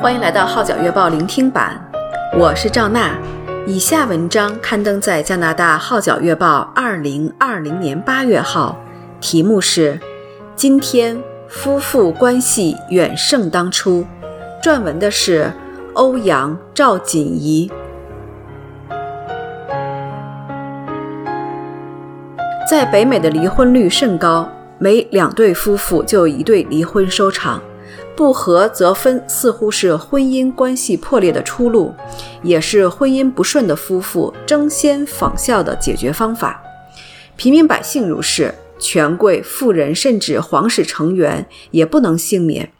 欢迎来到《号角月报》聆听版，我是赵娜。以下文章刊登在加拿大《号角月报》二零二零年八月号，题目是《今天夫妇关系远胜当初》，撰文的是欧阳赵锦怡。在北美的离婚率甚高，每两对夫妇就有一对离婚收场。不合则分，似乎是婚姻关系破裂的出路，也是婚姻不顺的夫妇争先仿效的解决方法。平民百姓如是，权贵、富人甚至皇室成员也不能幸免。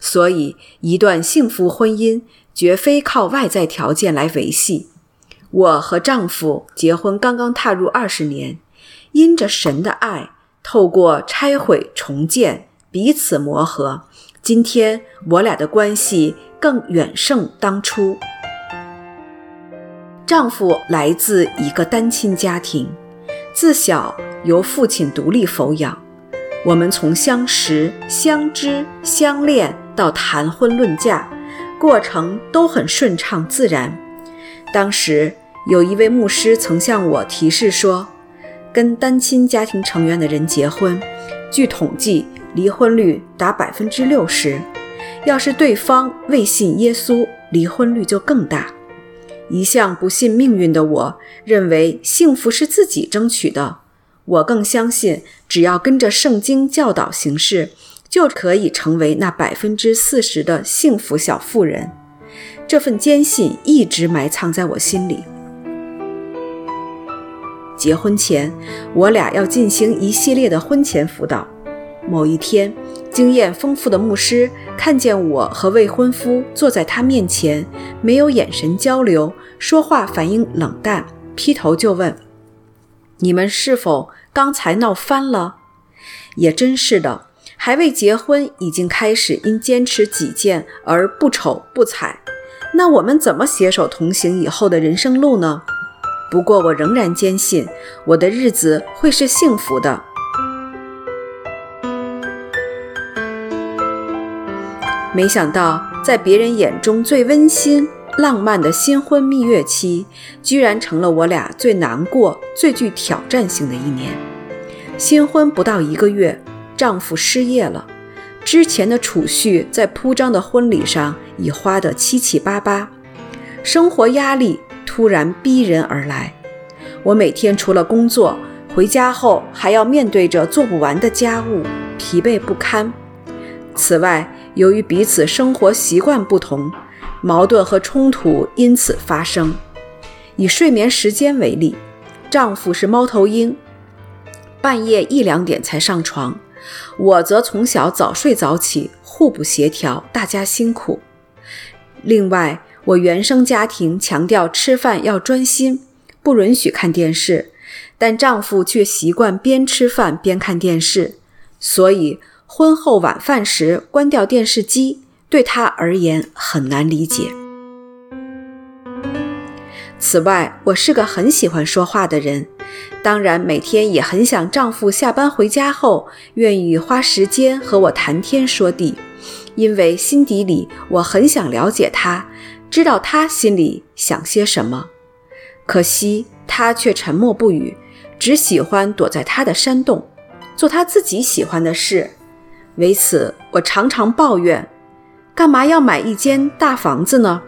所以，一段幸福婚姻绝非靠外在条件来维系。我和丈夫结婚刚刚踏入二十年，因着神的爱，透过拆毁重建，彼此磨合。今天我俩的关系更远胜当初。丈夫来自一个单亲家庭，自小由父亲独立抚养。我们从相识、相知、相恋到谈婚论嫁，过程都很顺畅自然。当时有一位牧师曾向我提示说，跟单亲家庭成员的人结婚，据统计，离婚率达百分之六十，要是对方未信耶稣，离婚率就更大。一向不信命运的我，认为幸福是自己争取的。我更相信，只要跟着圣经教导行事，就可以成为那百分之四十的幸福小妇人。这份坚信一直埋藏在我心里。结婚前，我俩要进行一系列的婚前辅导。某一天，经验丰富的牧师看见我和未婚夫坐在他面前，没有眼神交流，说话反应冷淡，劈头就问：“你们是否刚才闹翻了？”也真是的，还未结婚，已经开始因坚持己见而不瞅不睬。那我们怎么携手同行以后的人生路呢？不过我仍然坚信，我的日子会是幸福的。没想到，在别人眼中最温馨、浪漫的新婚蜜月期，居然成了我俩最难过、最具挑战性的一年。新婚不到一个月，丈夫失业了，之前的储蓄在铺张的婚礼上已花得七七八八，生活压力突然逼人而来。我每天除了工作，回家后还要面对着做不完的家务，疲惫不堪。此外，由于彼此生活习惯不同，矛盾和冲突因此发生。以睡眠时间为例，丈夫是猫头鹰，半夜一两点才上床，我则从小早睡早起，互不协调，大家辛苦。另外，我原生家庭强调吃饭要专心，不允许看电视，但丈夫却习惯边吃饭边看电视，所以，婚后晚饭时关掉电视机，对他而言很难理解。此外，我是个很喜欢说话的人，当然每天也很想丈夫下班回家后愿意花时间和我谈天说地，因为心底里我很想了解他，知道他心里想些什么。可惜他却沉默不语，只喜欢躲在他的山洞，做他自己喜欢的事。为此，我常常抱怨：干嘛要买一间大房子呢？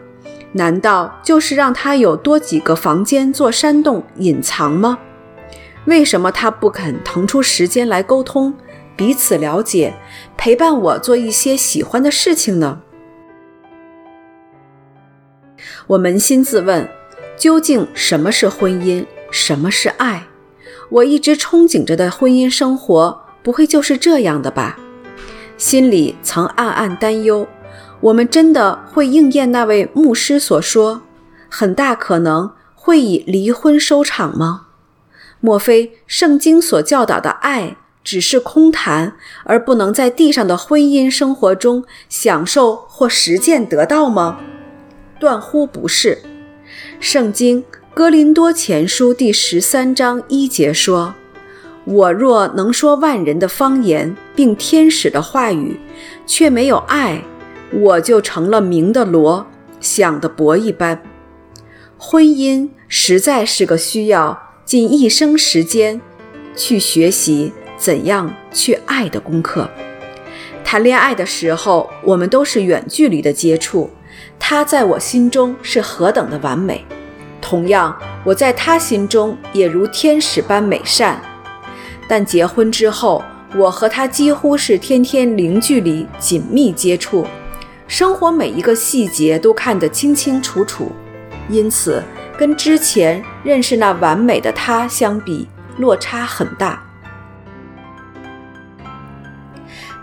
难道就是让他有多几个房间做山洞隐藏吗？为什么他不肯腾出时间来沟通，彼此了解，陪伴我做一些喜欢的事情呢？我扪心自问：究竟什么是婚姻？什么是爱？我一直憧憬着的婚姻生活，不会就是这样的吧？心里曾暗暗担忧，我们真的会应验那位牧师所说，很大可能会以离婚收场吗？莫非圣经所教导的爱只是空谈，而不能在地上的婚姻生活中享受或实践得到吗？断乎不是。圣经哥林多前书第十三章一节说。我若能说万人的方言，并天使的话语，却没有爱，我就成了鸣的锣，响的鈸一般。婚姻实在是个需要尽一生时间去学习怎样去爱的功课。谈恋爱的时候，我们都是远距离的接触，他在我心中是何等的完美，同样我在他心中也如天使般美善。但结婚之后，我和他几乎是天天零距离紧密接触，生活每一个细节都看得清清楚楚。因此，跟之前认识那完美的他相比，落差很大。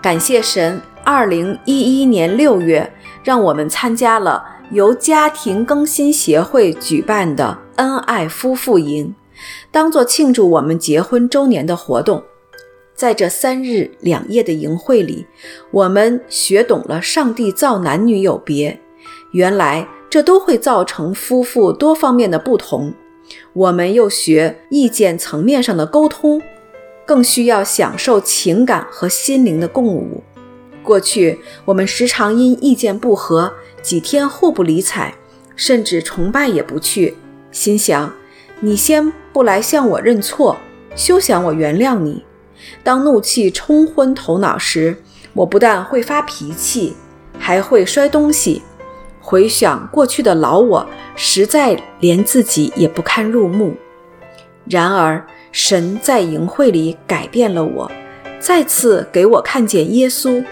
感谢神，二零一一年六月，让我们参加了由家庭更新协会举办的恩爱夫妇营，当作庆祝我们结婚周年的活动。在这三日两夜的营会里，我们学懂了上帝造男女有别，原来。这都会造成夫妇多方面的不同。我们又学意见层面上的沟通，更需要享受情感和心灵的共舞。过去我们时常因意见不合，几天互不理睬，甚至崇拜也不去。心想：你先不来向我认错，休想我原谅你。当怒气冲昏头脑时，我不但会发脾气，还会摔东西。回想过去的老我，实在连自己也不堪入目。然而，神在营会里改变了我，再次给我看见耶稣，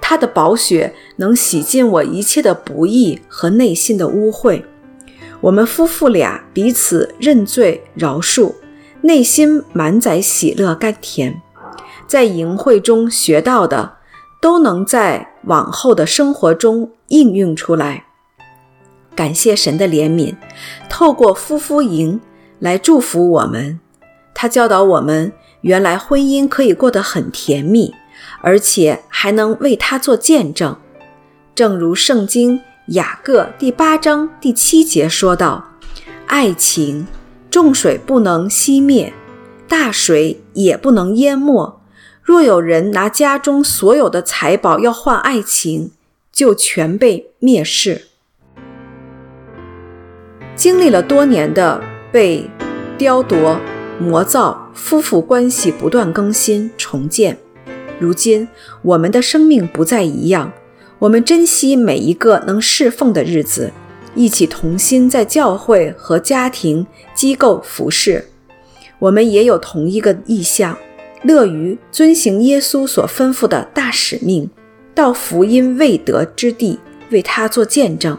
他的宝血能洗净我一切的不义和内心的污秽。我们夫妇俩彼此认罪饶恕，内心满载喜乐甘甜。在营会中学到的，都能在往后的生活中应用出来。感谢神的怜悯，透过夫妇营来祝福我们。他教导我们，原来婚姻可以过得很甜蜜，而且还能为他做见证。正如圣经雅各第八章第七节说道：“爱情，重水不能熄灭，大水也不能淹没。若有人拿家中所有的财宝要换爱情，就全被灭世。”经历了多年的被雕琢、磨造，夫妇关系不断更新重建。如今我们的生命不再一样，我们珍惜每一个能侍奉的日子，一起同心在教会和家庭机构服侍。我们也有同一个意向，乐于遵行耶稣所吩咐的大使命，到福音未得之地，为他做见证。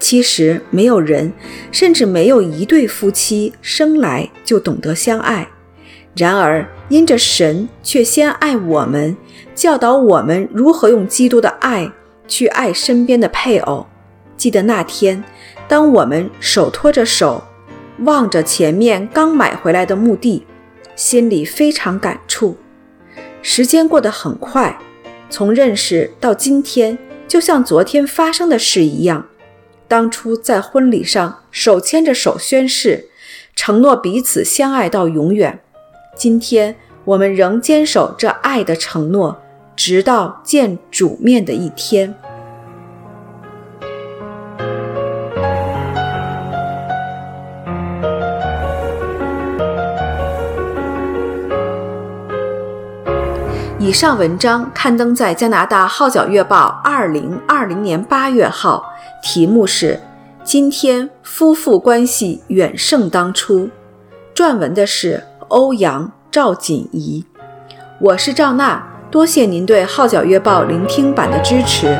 其实没有人，甚至没有一对夫妻生来就懂得相爱。然而，因着神却先爱我们，教导我们如何用基督的爱去爱身边的配偶。记得那天，当我们手托着手，望着前面刚买回来的墓地，心里非常感触。时间过得很快，从认识到今天，就像昨天发生的事一样。当初在婚礼上手牵着手宣誓，承诺彼此相爱到永远。今天我们仍坚守这爱的承诺，直到见主面的一天。以上文章刊登在加拿大《号角月报》二零二零年八月号。题目是：今天夫妇关系远胜当初。撰文的是欧阳赵锦怡。我是赵娜，多谢您对《号角月报》聆听版的支持。